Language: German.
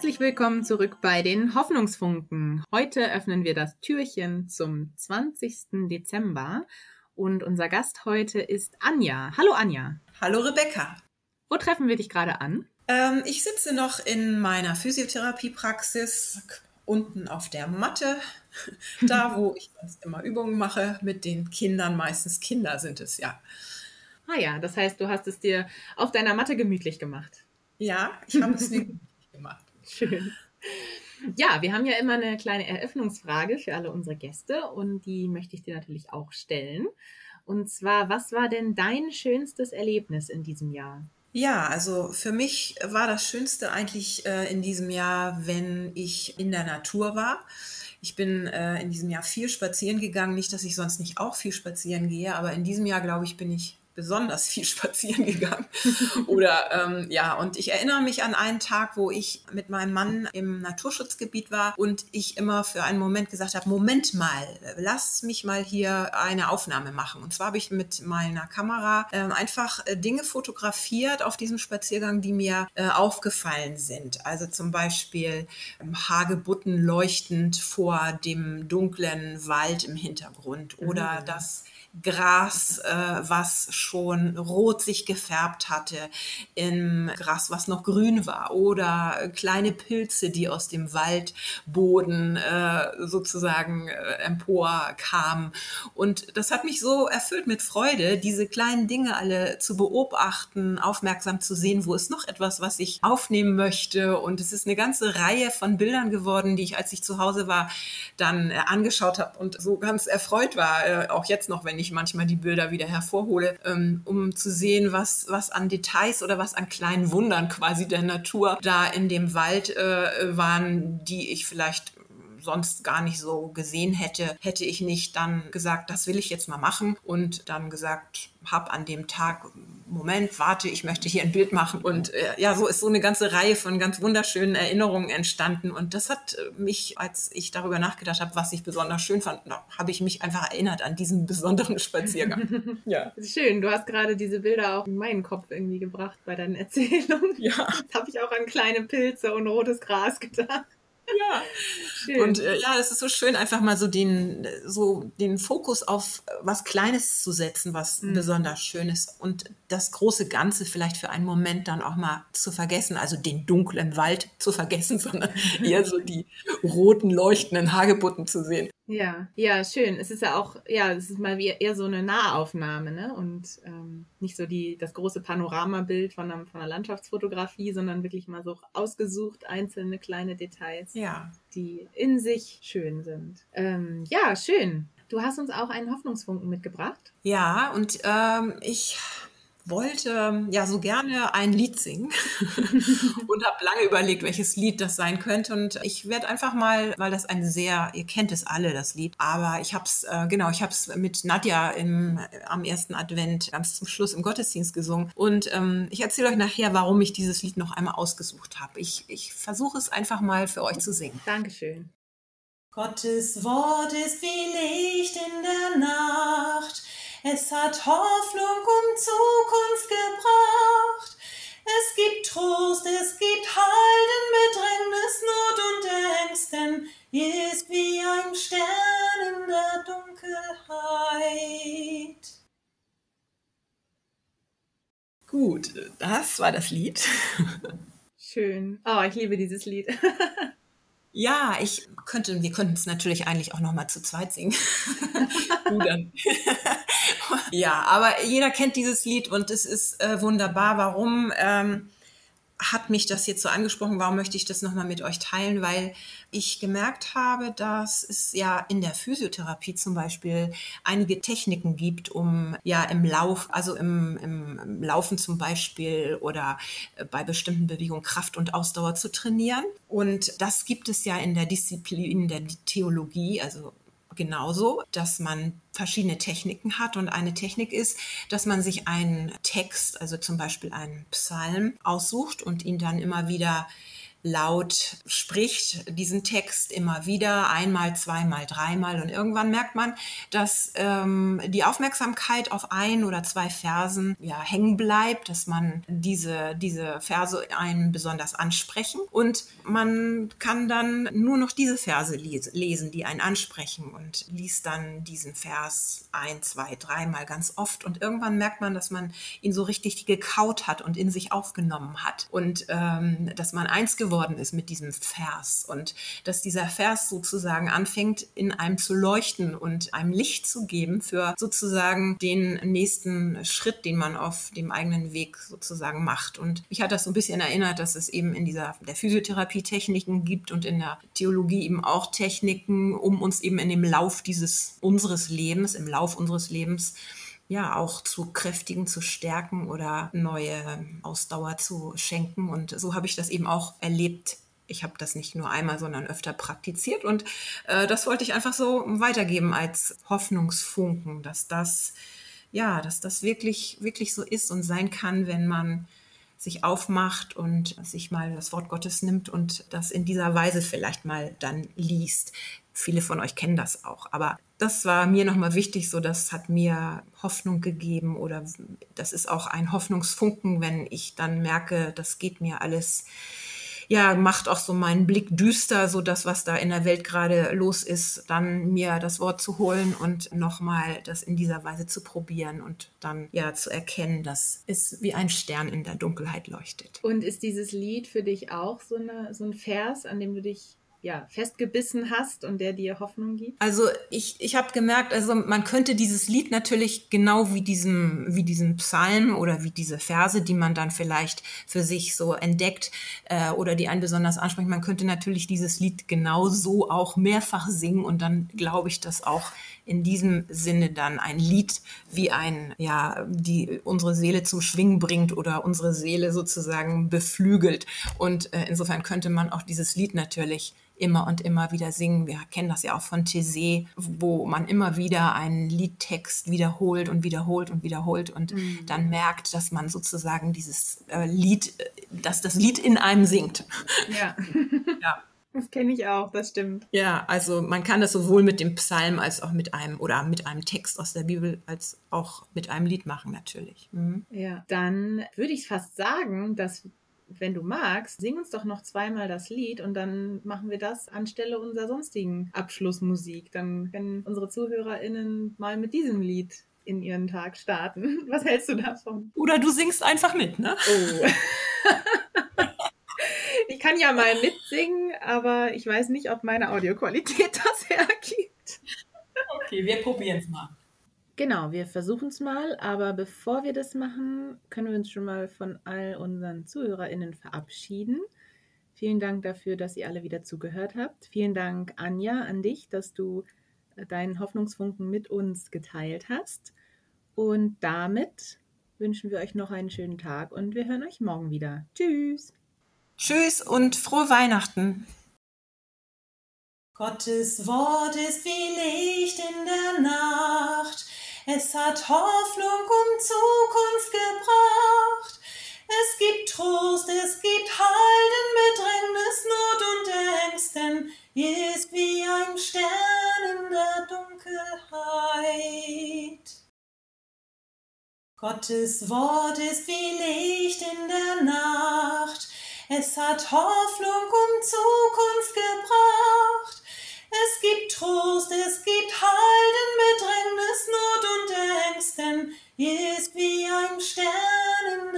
Herzlich willkommen zurück bei den Hoffnungsfunken. Heute öffnen wir das Türchen zum 20. Dezember und unser Gast heute ist Anja. Hallo Anja. Hallo Rebecca. Wo treffen wir dich gerade an? Ähm, ich sitze noch in meiner Physiotherapiepraxis unten auf der Matte, da wo ich sonst immer Übungen mache mit den Kindern. Meistens Kinder sind es ja. Ah ja, das heißt, du hast es dir auf deiner Matte gemütlich gemacht. Ja, ich habe es mir gemütlich gemacht. Schön. Ja, wir haben ja immer eine kleine Eröffnungsfrage für alle unsere Gäste und die möchte ich dir natürlich auch stellen. Und zwar, was war denn dein schönstes Erlebnis in diesem Jahr? Ja, also für mich war das Schönste eigentlich äh, in diesem Jahr, wenn ich in der Natur war. Ich bin äh, in diesem Jahr viel spazieren gegangen. Nicht, dass ich sonst nicht auch viel spazieren gehe, aber in diesem Jahr, glaube ich, bin ich besonders viel spazieren gegangen. Oder ähm, ja, und ich erinnere mich an einen Tag, wo ich mit meinem Mann im Naturschutzgebiet war und ich immer für einen Moment gesagt habe, Moment mal, lass mich mal hier eine Aufnahme machen. Und zwar habe ich mit meiner Kamera äh, einfach äh, Dinge fotografiert auf diesem Spaziergang, die mir äh, aufgefallen sind. Also zum Beispiel ähm, Hagebutten leuchtend vor dem dunklen Wald im Hintergrund oder mhm. das Gras, äh, was schon rot sich gefärbt hatte, im Gras, was noch grün war, oder kleine Pilze, die aus dem Waldboden äh, sozusagen äh, emporkamen. Und das hat mich so erfüllt mit Freude, diese kleinen Dinge alle zu beobachten, aufmerksam zu sehen, wo ist noch etwas, was ich aufnehmen möchte. Und es ist eine ganze Reihe von Bildern geworden, die ich, als ich zu Hause war, dann äh, angeschaut habe und so ganz erfreut war, äh, auch jetzt noch, wenn ich manchmal die Bilder wieder hervorhole, ähm, um zu sehen, was, was an Details oder was an kleinen Wundern quasi der Natur da in dem Wald äh, waren, die ich vielleicht sonst gar nicht so gesehen hätte, hätte ich nicht dann gesagt, das will ich jetzt mal machen und dann gesagt, habe an dem Tag, Moment, warte, ich möchte hier ein Bild machen. Und äh, ja, so ist so eine ganze Reihe von ganz wunderschönen Erinnerungen entstanden. Und das hat äh, mich, als ich darüber nachgedacht habe, was ich besonders schön fand, habe ich mich einfach erinnert an diesen besonderen Spaziergang. ja. Schön, du hast gerade diese Bilder auch in meinen Kopf irgendwie gebracht bei deinen Erzählungen. Ja. Habe ich auch an kleine Pilze und rotes Gras gedacht. Ja. Schön. Und äh, ja, es ist so schön, einfach mal so den, so den Fokus auf was Kleines zu setzen, was mhm. besonders schön ist. Und das große Ganze vielleicht für einen Moment dann auch mal zu vergessen, also den dunklen Wald zu vergessen, sondern eher so die roten, leuchtenden Hagebutten zu sehen. Ja, ja, schön. Es ist ja auch, ja, es ist mal wie eher so eine Nahaufnahme, ne? Und ähm, nicht so die, das große Panoramabild von einer, von einer Landschaftsfotografie, sondern wirklich mal so ausgesucht einzelne kleine Details, ja. Die in sich schön sind. Ähm, ja, schön. Du hast uns auch einen Hoffnungsfunken mitgebracht. Ja, und ähm, ich wollte ja so gerne ein Lied singen und habe lange überlegt, welches Lied das sein könnte. Und ich werde einfach mal, weil das ein sehr, ihr kennt es alle, das Lied, aber ich habe es, äh, genau, ich habe es mit Nadja im, am ersten Advent ganz zum Schluss im Gottesdienst gesungen. Und ähm, ich erzähle euch nachher, warum ich dieses Lied noch einmal ausgesucht habe. Ich, ich versuche es einfach mal für euch zu singen. Dankeschön. Gottes Wort ist wie Licht in der Nacht es hat Hoffnung und Zukunft gebracht. Es gibt Trost, es gibt Heil in Bedrängnis, Not und Ängsten, ist wie ein Stern in der Dunkelheit. Gut, das war das Lied. Schön. Oh, ich liebe dieses Lied. Ja, ich könnte, wir könnten es natürlich eigentlich auch noch mal zu zweit singen. du dann. Ja, aber jeder kennt dieses Lied und es ist äh, wunderbar. Warum? Ähm, hat mich das jetzt so angesprochen, warum möchte ich das nochmal mit euch teilen? Weil ich gemerkt habe, dass es ja in der Physiotherapie zum Beispiel einige Techniken gibt, um ja im Lauf, also im, im Laufen zum Beispiel oder bei bestimmten Bewegungen Kraft und Ausdauer zu trainieren. Und das gibt es ja in der Disziplin der Theologie, also genauso, dass man verschiedene Techniken hat. Und eine Technik ist, dass man sich einen Text, also zum Beispiel einen Psalm, aussucht und ihn dann immer wieder laut spricht, diesen Text immer wieder, einmal, zweimal, dreimal. Und irgendwann merkt man, dass ähm, die Aufmerksamkeit auf ein oder zwei Versen ja, hängen bleibt, dass man diese, diese Verse einen besonders ansprechen. Und man kann dann nur noch diese Verse lesen, die einen ansprechen und liest dann diesen Vers ein, zwei, dreimal ganz oft. Und irgendwann merkt man, dass man ihn so richtig gekaut hat und in sich aufgenommen hat. Und ähm, dass man eins geworden geworden ist mit diesem Vers und dass dieser Vers sozusagen anfängt, in einem zu leuchten und einem Licht zu geben für sozusagen den nächsten Schritt, den man auf dem eigenen Weg sozusagen macht. Und mich hat das so ein bisschen erinnert, dass es eben in dieser der Physiotherapie Techniken gibt und in der Theologie eben auch Techniken, um uns eben in dem Lauf dieses unseres Lebens, im Lauf unseres Lebens ja auch zu kräftigen, zu stärken oder neue Ausdauer zu schenken. Und so habe ich das eben auch erlebt. Ich habe das nicht nur einmal, sondern öfter praktiziert. Und äh, das wollte ich einfach so weitergeben als Hoffnungsfunken, dass das, ja, dass das wirklich, wirklich so ist und sein kann, wenn man sich aufmacht und sich mal das Wort Gottes nimmt und das in dieser Weise vielleicht mal dann liest. Viele von euch kennen das auch, aber das war mir nochmal wichtig, so das hat mir Hoffnung gegeben oder das ist auch ein Hoffnungsfunken, wenn ich dann merke, das geht mir alles ja, macht auch so meinen Blick düster, so das, was da in der Welt gerade los ist, dann mir das Wort zu holen und nochmal das in dieser Weise zu probieren und dann ja zu erkennen, dass es wie ein Stern in der Dunkelheit leuchtet. Und ist dieses Lied für dich auch so, eine, so ein Vers, an dem du dich ja, festgebissen hast und der dir Hoffnung gibt? Also ich, ich habe gemerkt, also man könnte dieses Lied natürlich genau wie diesem, wie diesen Psalm oder wie diese Verse, die man dann vielleicht für sich so entdeckt äh, oder die einen besonders ansprechen, man könnte natürlich dieses Lied genau so auch mehrfach singen und dann glaube ich, dass auch in diesem Sinne dann ein Lied wie ein, ja, die unsere Seele zum Schwingen bringt oder unsere Seele sozusagen beflügelt. Und äh, insofern könnte man auch dieses Lied natürlich immer und immer wieder singen. Wir kennen das ja auch von Thésée, wo man immer wieder einen Liedtext wiederholt und wiederholt und wiederholt und mhm. dann merkt, dass man sozusagen dieses äh, Lied, äh, dass das Lied in einem singt. Ja. ja. Das kenne ich auch, das stimmt. Ja, also man kann das sowohl mit dem Psalm als auch mit einem oder mit einem Text aus der Bibel als auch mit einem Lied machen natürlich. Mhm. Ja, dann würde ich fast sagen, dass wenn du magst, sing uns doch noch zweimal das Lied und dann machen wir das anstelle unserer sonstigen Abschlussmusik. Dann können unsere ZuhörerInnen mal mit diesem Lied in ihren Tag starten. Was hältst du davon? Oder du singst einfach mit, ne? Oh. ich kann ja mal mitsingen, aber ich weiß nicht, ob meine Audioqualität das hergibt. Okay, wir probieren es mal. Genau, wir versuchen es mal, aber bevor wir das machen, können wir uns schon mal von all unseren ZuhörerInnen verabschieden. Vielen Dank dafür, dass ihr alle wieder zugehört habt. Vielen Dank, Anja, an dich, dass du äh, deinen Hoffnungsfunken mit uns geteilt hast. Und damit wünschen wir euch noch einen schönen Tag und wir hören euch morgen wieder. Tschüss. Tschüss und frohe Weihnachten. Gottes Wort ist wie Licht in der Nacht es hat Hoffnung und Zukunft gebracht. Es gibt Trost, es gibt Halt in Bedrängnis, Not und Ängsten, ist wie ein Stern in der Dunkelheit. Gottes Wort ist wie Licht in der Nacht. Es hat Hoffnung und Zukunft gebracht. Es gibt Trost, es gibt Halt in Bedrängnis, Not und Ängsten, ist wie ein Stern in